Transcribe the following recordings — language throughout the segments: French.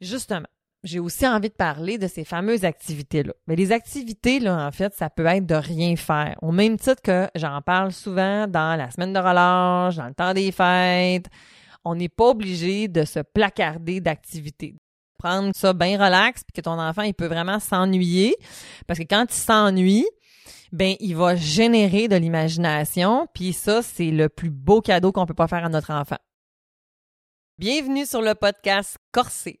Justement, j'ai aussi envie de parler de ces fameuses activités-là. Mais les activités, là, en fait, ça peut être de rien faire. Au même titre que j'en parle souvent dans la semaine de relâche, dans le temps des fêtes. On n'est pas obligé de se placarder d'activités. Prendre ça bien relax, puis que ton enfant, il peut vraiment s'ennuyer. Parce que quand il s'ennuie, ben il va générer de l'imagination, puis ça, c'est le plus beau cadeau qu'on peut pas faire à notre enfant. Bienvenue sur le podcast Corsé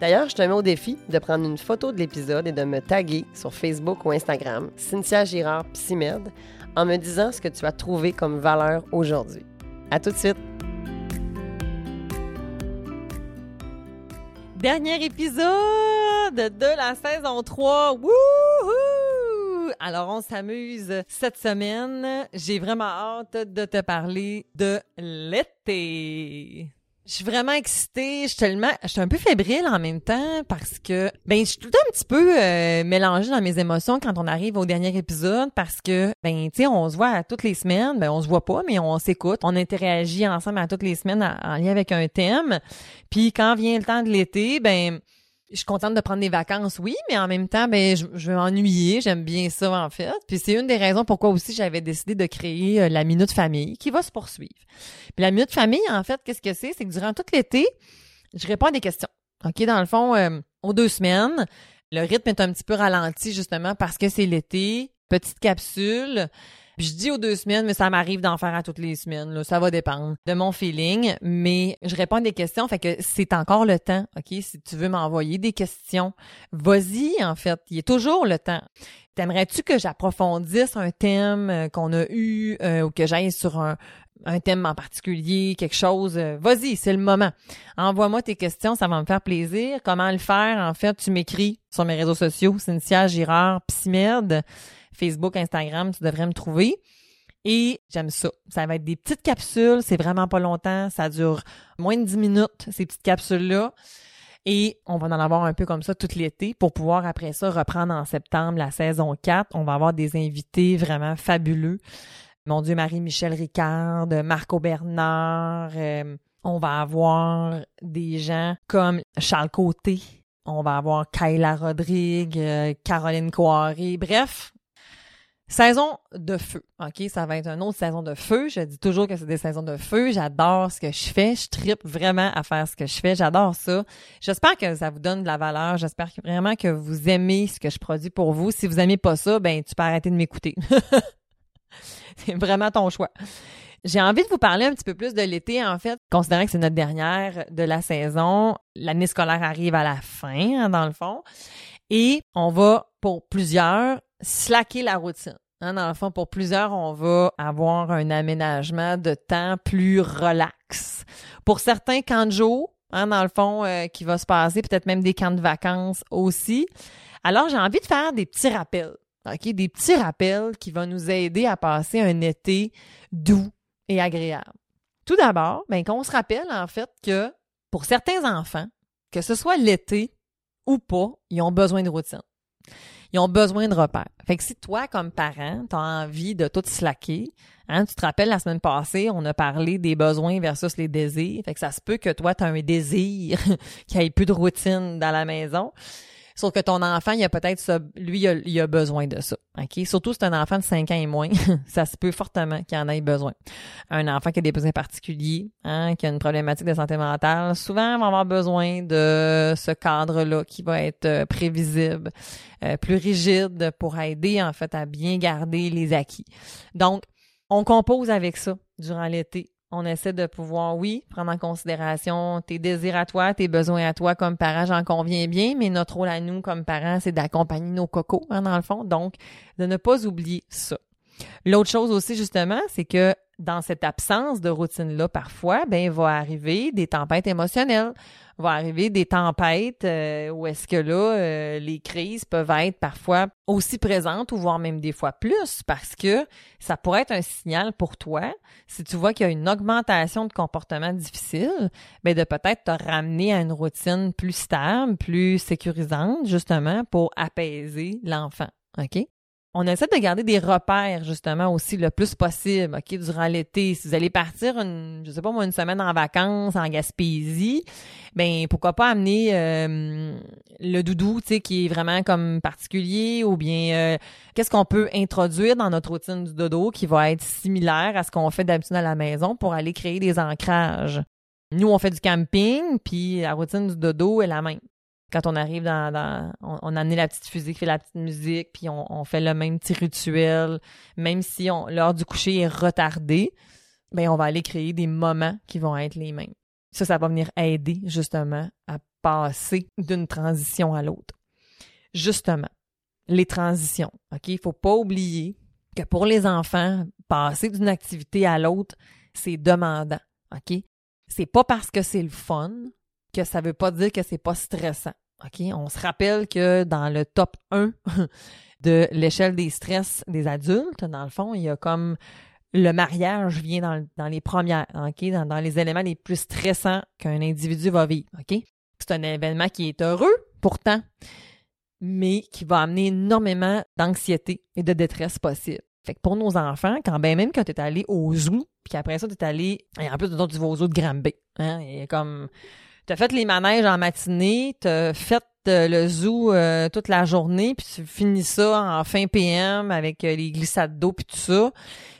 D'ailleurs, je te mets au défi de prendre une photo de l'épisode et de me taguer sur Facebook ou Instagram, Cynthia Girard Psymed, en me disant ce que tu as trouvé comme valeur aujourd'hui. À tout de suite! Dernier épisode de la saison 3. Wouhou! Alors, on s'amuse cette semaine. J'ai vraiment hâte de te parler de l'été. Je suis vraiment excitée, je suis tellement, je suis un peu fébrile en même temps parce que, ben, je suis tout un petit peu euh, mélangée dans mes émotions quand on arrive au dernier épisode parce que, ben, tu sais, on se voit toutes les semaines, ben, on se voit pas, mais on s'écoute, on interagit ensemble à toutes les semaines en lien avec un thème. Puis quand vient le temps de l'été, ben, je suis contente de prendre des vacances, oui, mais en même temps, ben, je, je vais m'ennuyer. J'aime bien ça, en fait. Puis c'est une des raisons pourquoi aussi j'avais décidé de créer euh, la Minute Famille, qui va se poursuivre. Puis la Minute Famille, en fait, qu'est-ce que c'est? C'est que durant tout l'été, je réponds à des questions. OK, dans le fond, euh, aux deux semaines, le rythme est un petit peu ralenti, justement, parce que c'est l'été. Petite capsule je dis aux deux semaines, mais ça m'arrive d'en faire à toutes les semaines. Là. Ça va dépendre de mon feeling. Mais je réponds à des questions. Fait que c'est encore le temps. OK? Si tu veux m'envoyer des questions, vas-y, en fait. Il y a toujours le temps. T'aimerais-tu que j'approfondisse un thème euh, qu'on a eu euh, ou que j'aille sur un, thème en particulier, quelque chose, euh, vas-y, c'est le moment. Envoie-moi tes questions, ça va me faire plaisir. Comment le faire? En fait, tu m'écris sur mes réseaux sociaux, Cynthia Girard, Psymed. Facebook, Instagram, tu devrais me trouver. Et j'aime ça. Ça va être des petites capsules, c'est vraiment pas longtemps, ça dure moins de 10 minutes, ces petites capsules-là. Et on va en avoir un peu comme ça tout l'été pour pouvoir après ça reprendre en septembre la saison 4. On va avoir des invités vraiment fabuleux. Mon Dieu, Marie-Michel Ricard, Marco Bernard. Euh, on va avoir des gens comme Charles Côté. On va avoir Kayla Rodrigue, euh, Caroline Coiré. Bref, Saison de feu, OK? Ça va être une autre saison de feu. Je dis toujours que c'est des saisons de feu. J'adore ce que je fais. Je tripe vraiment à faire ce que je fais. J'adore ça. J'espère que ça vous donne de la valeur. J'espère vraiment que vous aimez ce que je produis pour vous. Si vous aimez pas ça, ben tu peux arrêter de m'écouter. c'est vraiment ton choix. J'ai envie de vous parler un petit peu plus de l'été, en fait, considérant que c'est notre dernière de la saison. L'année scolaire arrive à la fin, hein, dans le fond. Et on va, pour plusieurs, slacker la routine. Hein, dans le fond, pour plusieurs, on va avoir un aménagement de temps plus relax. Pour certains, camps de jour, hein, dans le fond, euh, qui va se passer, peut-être même des camps de vacances aussi. Alors, j'ai envie de faire des petits rappels. OK? Des petits rappels qui vont nous aider à passer un été doux et agréable. Tout d'abord, ben, qu'on se rappelle, en fait, que pour certains enfants, que ce soit l'été ou pas, ils ont besoin de routine ils ont besoin de repères. Fait que si toi, comme parent, tu as envie de tout slacker, hein, tu te rappelles la semaine passée, on a parlé des besoins versus les désirs. Fait que ça se peut que toi, tu as un désir qu'il n'y ait plus de routine dans la maison. Sauf que ton enfant, il a peut-être ça, lui, il a, besoin de ça. OK? Surtout si c'est un enfant de 5 ans et moins, ça se peut fortement qu'il en ait besoin. Un enfant qui a des besoins particuliers, hein, qui a une problématique de santé mentale, souvent va avoir besoin de ce cadre-là qui va être euh, prévisible, euh, plus rigide pour aider, en fait, à bien garder les acquis. Donc, on compose avec ça durant l'été on essaie de pouvoir, oui, prendre en considération tes désirs à toi, tes besoins à toi comme parent, j'en conviens bien, mais notre rôle à nous comme parents, c'est d'accompagner nos cocos, hein, dans le fond. Donc, de ne pas oublier ça. L'autre chose aussi, justement, c'est que dans cette absence de routine-là, parfois, ben, il va arriver des tempêtes émotionnelles, va arriver des tempêtes euh, où est-ce que là, euh, les crises peuvent être parfois aussi présentes ou voire même des fois plus parce que ça pourrait être un signal pour toi si tu vois qu'il y a une augmentation de comportements difficiles, ben de peut-être te ramener à une routine plus stable, plus sécurisante justement pour apaiser l'enfant. OK? On essaie de garder des repères justement aussi le plus possible, OK, durant l'été. Si vous allez partir une, je sais pas moi, une semaine en vacances en Gaspésie, ben pourquoi pas amener euh, le doudou, tu sais, qui est vraiment comme particulier, ou bien euh, qu'est-ce qu'on peut introduire dans notre routine du dodo qui va être similaire à ce qu'on fait d'habitude à la maison pour aller créer des ancrages? Nous, on fait du camping, puis la routine du dodo est la même quand on arrive dans, on, a amené la petite fusée fait la petite musique, puis on, fait le même petit rituel, même si l'heure du coucher est retardée, ben on va aller créer des moments qui vont être les mêmes. Ça, ça va venir aider justement à passer d'une transition à l'autre. Justement, les transitions. OK? Il faut pas oublier que pour les enfants, passer d'une activité à l'autre, c'est demandant. OK? C'est pas parce que c'est le fun que ça veut pas dire que c'est pas stressant. OK? On se rappelle que dans le top 1 de l'échelle des stress des adultes, dans le fond, il y a comme le mariage vient dans, les premières, OK? Dans, les éléments les plus stressants qu'un individu va vivre. OK? C'est un événement qui est heureux, pourtant, mais qui va amener énormément d'anxiété et de détresse possible. Fait que pour nos enfants, quand ben même quand tu es allé au zoo, puis après ça, tu es allé, et en plus, tu vas au zoo de Granby. Hein? Et comme T'as fait les manèges en matinée, t'as fait euh, le zoo euh, toute la journée, puis tu finis ça en fin PM avec euh, les glissades d'eau puis tout ça.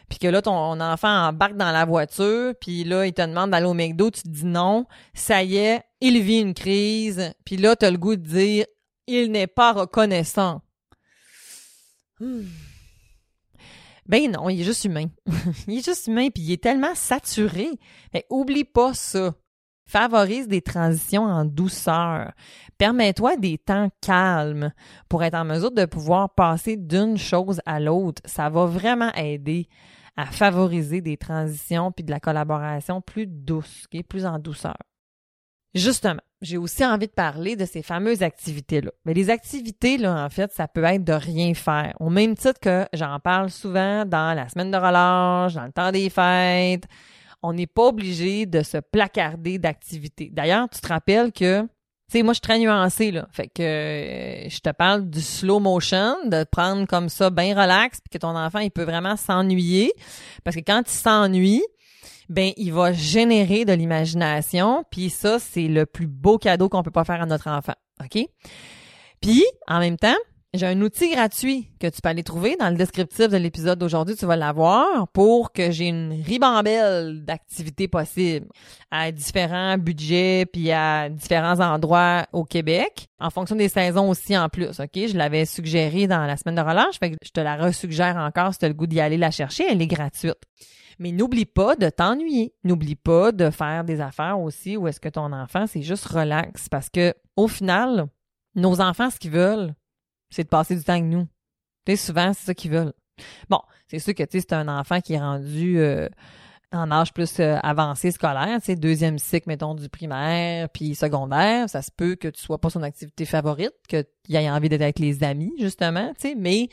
Puis que là, ton enfant embarque dans la voiture, puis là, il te demande d'aller au McDo, tu te dis non. Ça y est, il vit une crise. Puis là, t'as le goût de dire, il n'est pas reconnaissant. Hmm. Ben non, il est juste humain. il est juste humain, puis il est tellement saturé. Mais oublie pas ça. Favorise des transitions en douceur. Permets-toi des temps calmes pour être en mesure de pouvoir passer d'une chose à l'autre. Ça va vraiment aider à favoriser des transitions puis de la collaboration plus douce, qui est plus en douceur. Justement, j'ai aussi envie de parler de ces fameuses activités-là. Mais les activités, là, en fait, ça peut être de rien faire. Au même titre que j'en parle souvent dans la semaine de relâche, dans le temps des fêtes, on n'est pas obligé de se placarder d'activités. D'ailleurs, tu te rappelles que tu sais, moi, je suis très nuancée, là. Fait que euh, je te parle du slow motion, de prendre comme ça bien relax, puis que ton enfant, il peut vraiment s'ennuyer. Parce que quand il s'ennuie, ben il va générer de l'imagination, puis ça, c'est le plus beau cadeau qu'on peut pas faire à notre enfant. OK? Puis, en même temps, j'ai un outil gratuit que tu peux aller trouver dans le descriptif de l'épisode d'aujourd'hui. Tu vas l'avoir pour que j'ai une ribambelle d'activités possibles à différents budgets puis à différents endroits au Québec, en fonction des saisons aussi en plus. Ok, je l'avais suggéré dans la semaine de relâche, fait que je te la resuggère encore si tu as le goût d'y aller la chercher. Elle est gratuite. Mais n'oublie pas de t'ennuyer. N'oublie pas de faire des affaires aussi où est-ce que ton enfant c'est juste relax parce que au final, nos enfants ce qu'ils veulent c'est de passer du temps avec nous. Tu sais, souvent, c'est ça qu'ils veulent. Bon, c'est sûr que, tu sais, c'est un enfant qui est rendu euh, en âge plus euh, avancé scolaire, tu sais, deuxième cycle, mettons, du primaire, puis secondaire, ça se peut que tu sois pas son activité favorite, que qu'il ait envie d'être avec les amis, justement, tu sais, mais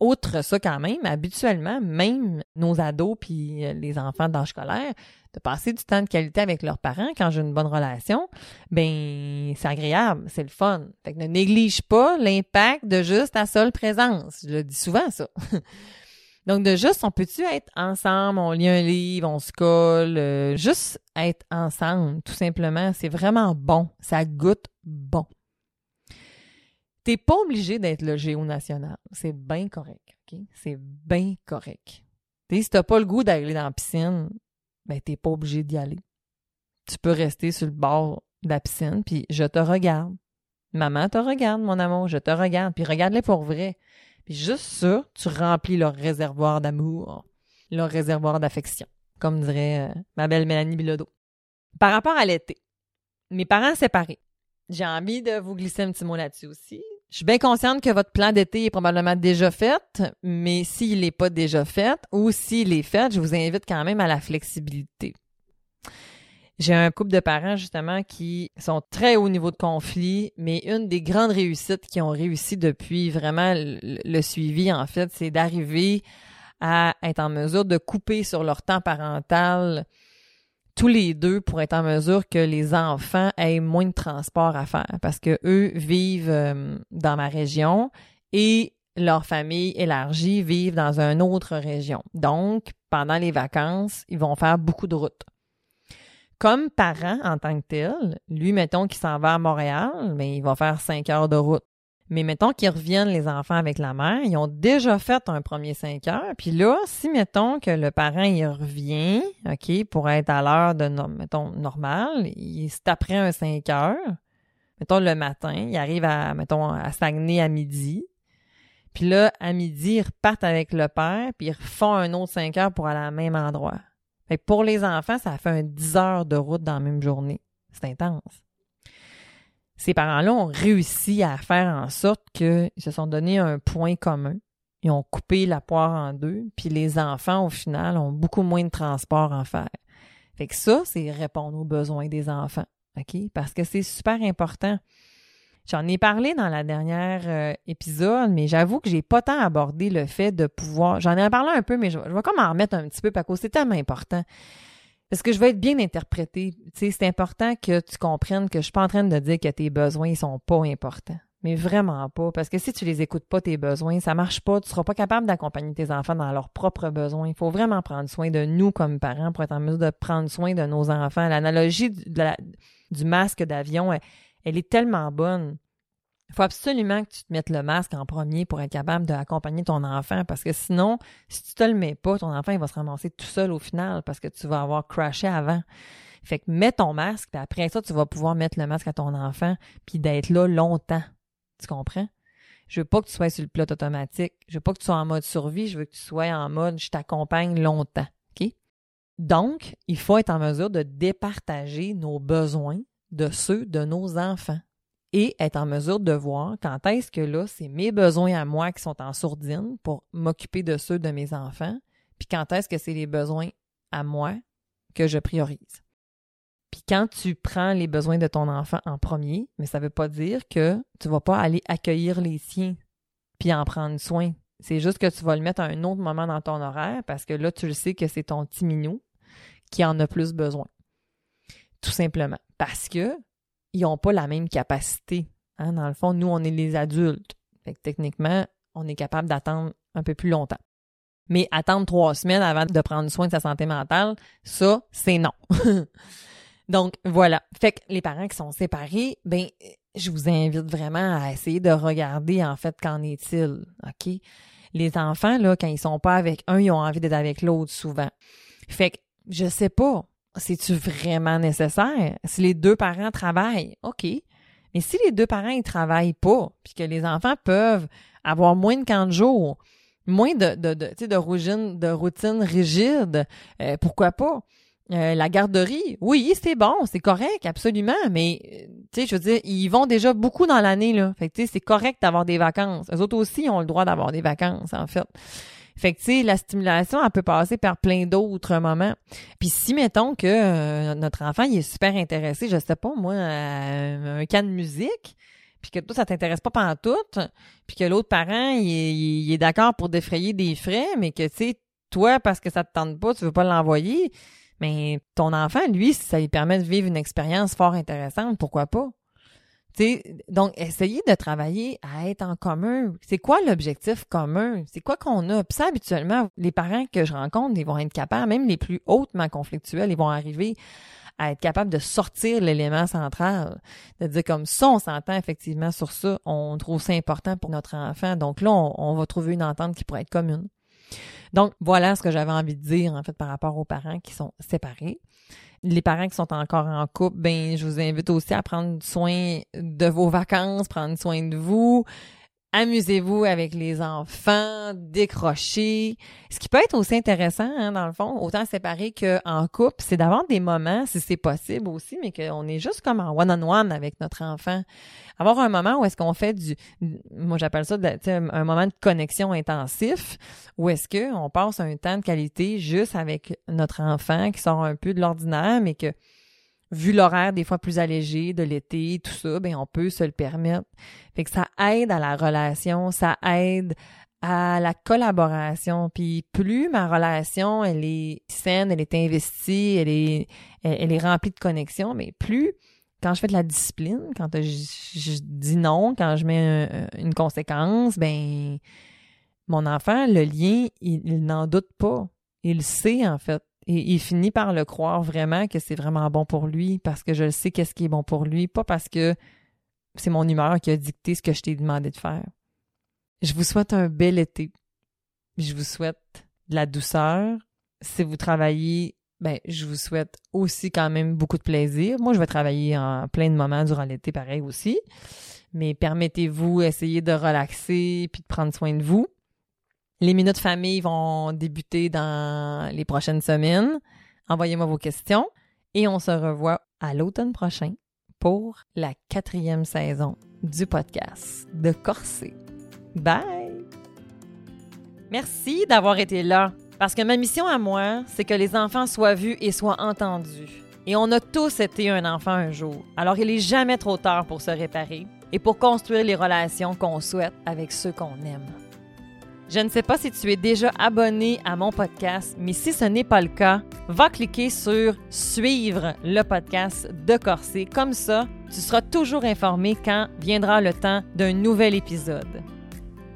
autre ça quand même, habituellement, même nos ados puis euh, les enfants d'âge scolaire, de passer du temps de qualité avec leurs parents quand j'ai une bonne relation, ben c'est agréable, c'est le fun. Fait que ne néglige pas l'impact de juste ta seule présence. Je le dis souvent ça. Donc de juste, on peut-tu être ensemble, on lit un livre, on se colle, euh, juste être ensemble, tout simplement, c'est vraiment bon, ça goûte bon. T'es pas obligé d'être le géo national, c'est bien correct, ok? C'est bien correct. T'sais, si t'as pas le goût d'aller dans la piscine, ben t'es pas obligé d'y aller. Tu peux rester sur le bord de la piscine, puis je te regarde. Maman te regarde, mon amour, je te regarde, puis regarde-les pour vrai. Puis juste ça, tu remplis leur réservoir d'amour, leur réservoir d'affection, comme dirait euh, ma belle Mélanie Bilodeau. Par rapport à l'été, mes parents séparés. J'ai envie de vous glisser un petit mot là-dessus aussi. Je suis bien consciente que votre plan d'été est probablement déjà fait, mais s'il n'est pas déjà fait ou s'il est fait, je vous invite quand même à la flexibilité. J'ai un couple de parents justement qui sont très haut niveau de conflit, mais une des grandes réussites qui ont réussi depuis vraiment le, suivi, en fait, c'est d'arriver à être en mesure de couper sur leur temps parental tous les deux pour être en mesure que les enfants aient moins de transport à faire parce que eux vivent euh, dans ma région et leur famille élargie vivent dans une autre région. Donc, pendant les vacances, ils vont faire beaucoup de routes. Comme parent en tant que tel, lui, mettons qu'il s'en va à Montréal, mais il va faire cinq heures de route. Mais mettons qu'ils reviennent les enfants avec la mère, ils ont déjà fait un premier 5 heures. Puis là, si mettons que le parent il revient, OK, pour être à l'heure de mettons normal, il c'est après un 5 heures. Mettons le matin, il arrive à mettons à Saguenay à midi. Puis là, à midi, ils repartent avec le père, puis ils refont un autre 5 heures pour aller au même endroit. Fait pour les enfants, ça fait un 10 heures de route dans la même journée. C'est intense ces parents-là ont réussi à faire en sorte qu'ils se sont donné un point commun. Ils ont coupé la poire en deux, puis les enfants, au final, ont beaucoup moins de transport en faire. Fait que ça, c'est répondre aux besoins des enfants, OK? Parce que c'est super important. J'en ai parlé dans la dernière euh, épisode, mais j'avoue que j'ai pas tant abordé le fait de pouvoir. J'en ai parlé un peu, mais je, je vais comme en remettre un petit peu parce que c'est tellement important. Parce que je veux être bien interprété. c'est important que tu comprennes que je suis pas en train de dire que tes besoins ne sont pas importants. Mais vraiment pas. Parce que si tu les écoutes pas, tes besoins, ça marche pas. Tu seras pas capable d'accompagner tes enfants dans leurs propres besoins. Il faut vraiment prendre soin de nous comme parents pour être en mesure de prendre soin de nos enfants. L'analogie du, masque d'avion, elle, est tellement bonne. Il faut absolument que tu te mettes le masque en premier pour être capable d'accompagner ton enfant parce que sinon, si tu te le mets pas, ton enfant il va se ramasser tout seul au final parce que tu vas avoir crashé avant. Fait que mets ton masque, puis après ça, tu vas pouvoir mettre le masque à ton enfant, puis d'être là longtemps. Tu comprends? Je veux pas que tu sois sur le pilote automatique. Je veux pas que tu sois en mode survie. Je veux que tu sois en mode je t'accompagne longtemps. OK? Donc, il faut être en mesure de départager nos besoins de ceux de nos enfants et être en mesure de voir quand est-ce que là, c'est mes besoins à moi qui sont en sourdine pour m'occuper de ceux de mes enfants, puis quand est-ce que c'est les besoins à moi que je priorise. Puis quand tu prends les besoins de ton enfant en premier, mais ça ne veut pas dire que tu vas pas aller accueillir les siens puis en prendre soin. C'est juste que tu vas le mettre à un autre moment dans ton horaire parce que là, tu le sais que c'est ton petit minou qui en a plus besoin. Tout simplement. Parce que ils n'ont pas la même capacité. Hein? Dans le fond, nous, on est les adultes. Fait que techniquement, on est capable d'attendre un peu plus longtemps. Mais attendre trois semaines avant de prendre soin de sa santé mentale, ça, c'est non. Donc, voilà. Fait que les parents qui sont séparés, ben, je vous invite vraiment à essayer de regarder, en fait, qu'en est-il. OK? Les enfants, là, quand ils sont pas avec un, ils ont envie d'être avec l'autre souvent. Fait que, je sais pas c'est-tu vraiment nécessaire? Si les deux parents travaillent, OK. Mais si les deux parents ne travaillent pas, puis que les enfants peuvent avoir moins de 40 jours, moins de, de, de, de, routine, de routine rigide, euh, pourquoi pas? Euh, la garderie, oui, c'est bon, c'est correct, absolument, mais euh, tu sais, je veux dire, ils vont déjà beaucoup dans l'année là. Fait que tu sais, c'est correct d'avoir des vacances. Les autres aussi ont le droit d'avoir des vacances en fait. Fait que, tu sais, la stimulation, elle peut passer par plein d'autres moments. Puis si, mettons que euh, notre enfant, il est super intéressé, je sais pas, moi, à un cas de musique, puis que toi, ça t'intéresse pas pendant tout, puis que l'autre parent, il est, d'accord pour défrayer des frais, mais que, tu sais, toi, parce que ça te tente pas, tu veux pas l'envoyer, mais ton enfant, lui, ça lui permet de vivre une expérience fort intéressante, pourquoi pas? Donc, essayer de travailler à être en commun. C'est quoi l'objectif commun? C'est quoi qu'on a? Puis ça, habituellement, les parents que je rencontre, ils vont être capables, même les plus hautement conflictuels, ils vont arriver à être capables de sortir l'élément central. De dire comme ça, on s'entend effectivement sur ça, on trouve ça important pour notre enfant. Donc là, on va trouver une entente qui pourrait être commune. Donc, voilà ce que j'avais envie de dire, en fait, par rapport aux parents qui sont séparés les parents qui sont encore en couple, ben je vous invite aussi à prendre soin de vos vacances, prendre soin de vous, amusez-vous avec les enfants, décrochez. Ce qui peut être aussi intéressant, hein, dans le fond, autant séparé qu'en couple, c'est d'avoir des moments, si c'est possible aussi, mais qu'on est juste comme en one-on-one avec notre enfant. Avoir un moment où est-ce qu'on fait du, moi j'appelle ça un moment de connexion intensif, où est-ce qu'on passe un temps de qualité juste avec notre enfant qui sort un peu de l'ordinaire, mais que vu l'horaire des fois plus allégé de l'été, tout ça, ben on peut se le permettre. Fait que ça aide à la relation, ça aide à la collaboration. Puis plus ma relation, elle est saine, elle est investie, elle est, remplie de connexions, mais plus quand je fais de la discipline, quand je, dis non, quand je mets une conséquence, ben mon enfant, le lien, il, n'en doute pas. Il sait en fait. Et il finit par le croire vraiment que c'est vraiment bon pour lui parce que je sais qu'est-ce qui est bon pour lui, pas parce que c'est mon humeur qui a dicté ce que je t'ai demandé de faire. Je vous souhaite un bel été. Je vous souhaite de la douceur. Si vous travaillez, ben, je vous souhaite aussi quand même beaucoup de plaisir. Moi, je vais travailler en plein de moments durant l'été, pareil aussi. Mais permettez-vous, essayez de relaxer puis de prendre soin de vous. Les minutes famille vont débuter dans les prochaines semaines. Envoyez-moi vos questions et on se revoit à l'automne prochain pour la quatrième saison du podcast de Corset. Bye! Merci d'avoir été là, parce que ma mission à moi, c'est que les enfants soient vus et soient entendus. Et on a tous été un enfant un jour, alors il n'est jamais trop tard pour se réparer et pour construire les relations qu'on souhaite avec ceux qu'on aime. Je ne sais pas si tu es déjà abonné à mon podcast, mais si ce n'est pas le cas, va cliquer sur Suivre le podcast de Corset. Comme ça, tu seras toujours informé quand viendra le temps d'un nouvel épisode.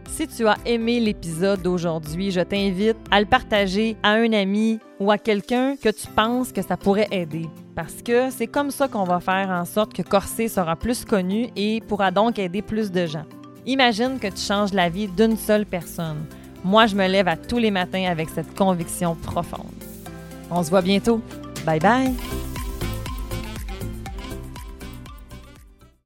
Si tu as aimé l'épisode d'aujourd'hui, je t'invite à le partager à un ami ou à quelqu'un que tu penses que ça pourrait aider. Parce que c'est comme ça qu'on va faire en sorte que Corset sera plus connu et pourra donc aider plus de gens. Imagine que tu changes la vie d'une seule personne. Moi, je me lève à tous les matins avec cette conviction profonde. On se voit bientôt. Bye bye!